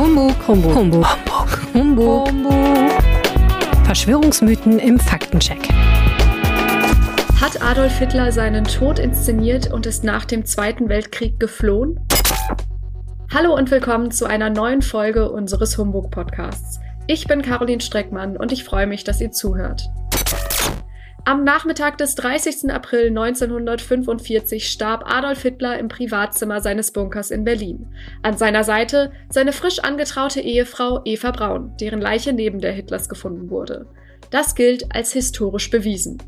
Humbug, Humbug, Humbug, Humbug, Humbug. Humbug. Verschwörungsmythen im Faktencheck. Hat Adolf Hitler seinen Tod inszeniert und ist nach dem Zweiten Weltkrieg geflohen? Hallo und willkommen zu einer neuen Folge unseres Humbug-Podcasts. Ich bin Caroline Streckmann und ich freue mich, dass ihr zuhört. Am Nachmittag des 30. April 1945 starb Adolf Hitler im Privatzimmer seines Bunkers in Berlin. An seiner Seite seine frisch angetraute Ehefrau Eva Braun, deren Leiche neben der Hitlers gefunden wurde. Das gilt als historisch bewiesen.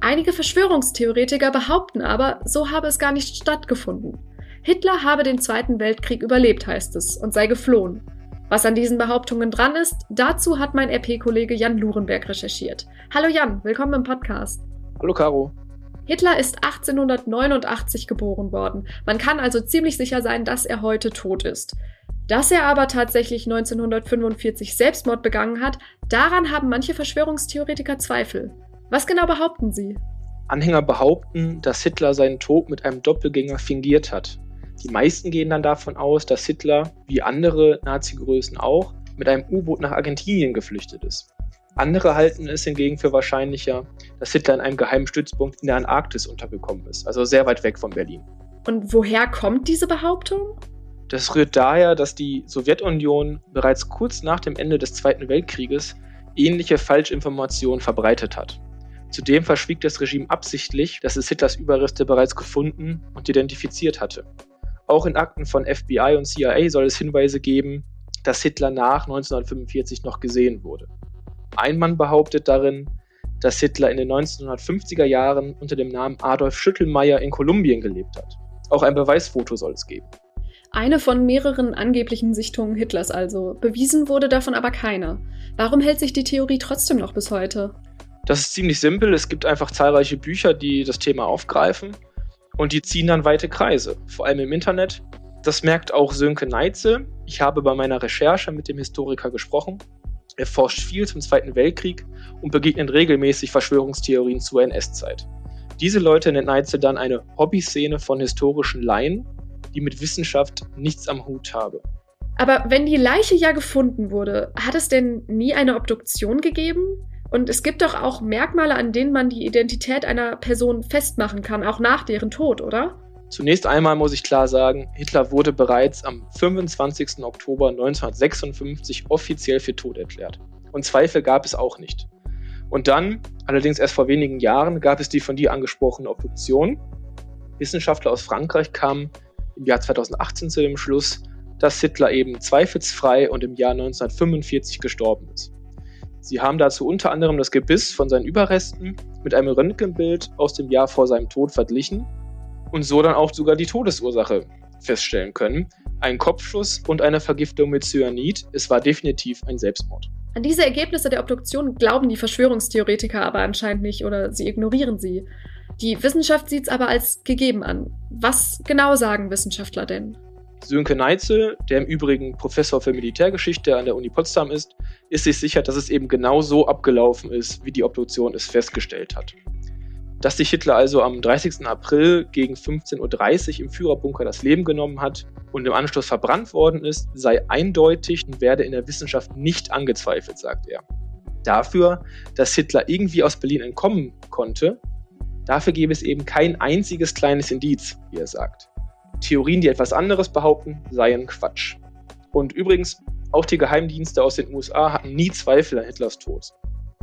Einige Verschwörungstheoretiker behaupten aber, so habe es gar nicht stattgefunden. Hitler habe den Zweiten Weltkrieg überlebt, heißt es, und sei geflohen. Was an diesen Behauptungen dran ist, dazu hat mein RP-Kollege Jan Lurenberg recherchiert. Hallo Jan, willkommen im Podcast. Hallo Caro. Hitler ist 1889 geboren worden. Man kann also ziemlich sicher sein, dass er heute tot ist. Dass er aber tatsächlich 1945 Selbstmord begangen hat, daran haben manche Verschwörungstheoretiker Zweifel. Was genau behaupten sie? Anhänger behaupten, dass Hitler seinen Tod mit einem Doppelgänger fingiert hat. Die meisten gehen dann davon aus, dass Hitler, wie andere Nazi-Größen auch, mit einem U-Boot nach Argentinien geflüchtet ist. Andere halten es hingegen für wahrscheinlicher, dass Hitler in einem geheimen Stützpunkt in der Antarktis untergekommen ist, also sehr weit weg von Berlin. Und woher kommt diese Behauptung? Das rührt daher, dass die Sowjetunion bereits kurz nach dem Ende des Zweiten Weltkrieges ähnliche Falschinformationen verbreitet hat. Zudem verschwieg das Regime absichtlich, dass es Hitlers Überreste bereits gefunden und identifiziert hatte. Auch in Akten von FBI und CIA soll es Hinweise geben, dass Hitler nach 1945 noch gesehen wurde. Ein Mann behauptet darin, dass Hitler in den 1950er Jahren unter dem Namen Adolf Schüttelmeier in Kolumbien gelebt hat. Auch ein Beweisfoto soll es geben. Eine von mehreren angeblichen Sichtungen Hitlers also. Bewiesen wurde davon aber keine. Warum hält sich die Theorie trotzdem noch bis heute? Das ist ziemlich simpel. Es gibt einfach zahlreiche Bücher, die das Thema aufgreifen. Und die ziehen dann weite Kreise, vor allem im Internet. Das merkt auch Sönke Neitzel. Ich habe bei meiner Recherche mit dem Historiker gesprochen. Er forscht viel zum Zweiten Weltkrieg und begegnet regelmäßig Verschwörungstheorien zur NS-Zeit. Diese Leute nennt Neitzel dann eine Hobbyszene von historischen Laien, die mit Wissenschaft nichts am Hut habe. Aber wenn die Leiche ja gefunden wurde, hat es denn nie eine Obduktion gegeben? Und es gibt doch auch Merkmale, an denen man die Identität einer Person festmachen kann, auch nach deren Tod, oder? Zunächst einmal muss ich klar sagen, Hitler wurde bereits am 25. Oktober 1956 offiziell für tot erklärt. Und Zweifel gab es auch nicht. Und dann, allerdings erst vor wenigen Jahren, gab es die von dir angesprochene Obduktion. Wissenschaftler aus Frankreich kamen im Jahr 2018 zu dem Schluss, dass Hitler eben zweifelsfrei und im Jahr 1945 gestorben ist. Sie haben dazu unter anderem das Gebiss von seinen Überresten mit einem Röntgenbild aus dem Jahr vor seinem Tod verglichen und so dann auch sogar die Todesursache feststellen können. Ein Kopfschuss und eine Vergiftung mit Cyanid. Es war definitiv ein Selbstmord. An diese Ergebnisse der Obduktion glauben die Verschwörungstheoretiker aber anscheinend nicht oder sie ignorieren sie. Die Wissenschaft sieht es aber als gegeben an. Was genau sagen Wissenschaftler denn? Sönke Neitzel, der im Übrigen Professor für Militärgeschichte an der Uni Potsdam ist, ist sich sicher, dass es eben genau so abgelaufen ist, wie die Obduktion es festgestellt hat. Dass sich Hitler also am 30. April gegen 15.30 Uhr im Führerbunker das Leben genommen hat und im Anschluss verbrannt worden ist, sei eindeutig und werde in der Wissenschaft nicht angezweifelt, sagt er. Dafür, dass Hitler irgendwie aus Berlin entkommen konnte, dafür gäbe es eben kein einziges kleines Indiz, wie er sagt. Theorien, die etwas anderes behaupten, seien Quatsch. Und übrigens, auch die Geheimdienste aus den USA hatten nie Zweifel an Hitlers Tod,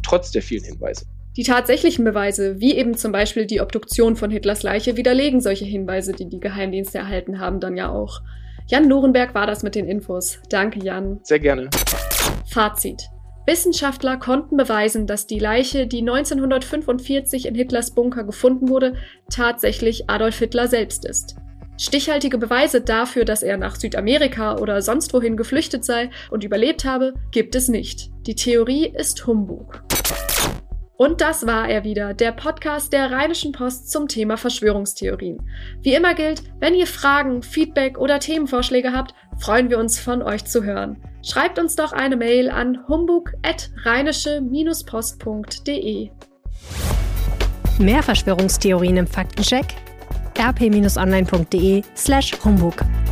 trotz der vielen Hinweise. Die tatsächlichen Beweise, wie eben zum Beispiel die Obduktion von Hitlers Leiche, widerlegen solche Hinweise, die die Geheimdienste erhalten haben, dann ja auch. Jan Lurenberg war das mit den Infos. Danke, Jan. Sehr gerne. Fazit. Wissenschaftler konnten beweisen, dass die Leiche, die 1945 in Hitlers Bunker gefunden wurde, tatsächlich Adolf Hitler selbst ist. Stichhaltige Beweise dafür, dass er nach Südamerika oder sonst wohin geflüchtet sei und überlebt habe, gibt es nicht. Die Theorie ist Humbug. Und das war er wieder, der Podcast der Rheinischen Post zum Thema Verschwörungstheorien. Wie immer gilt, wenn ihr Fragen, Feedback oder Themenvorschläge habt, freuen wir uns von euch zu hören. Schreibt uns doch eine Mail an humbug.rheinische-post.de. Mehr Verschwörungstheorien im Faktencheck rp-online.de slash Humbug.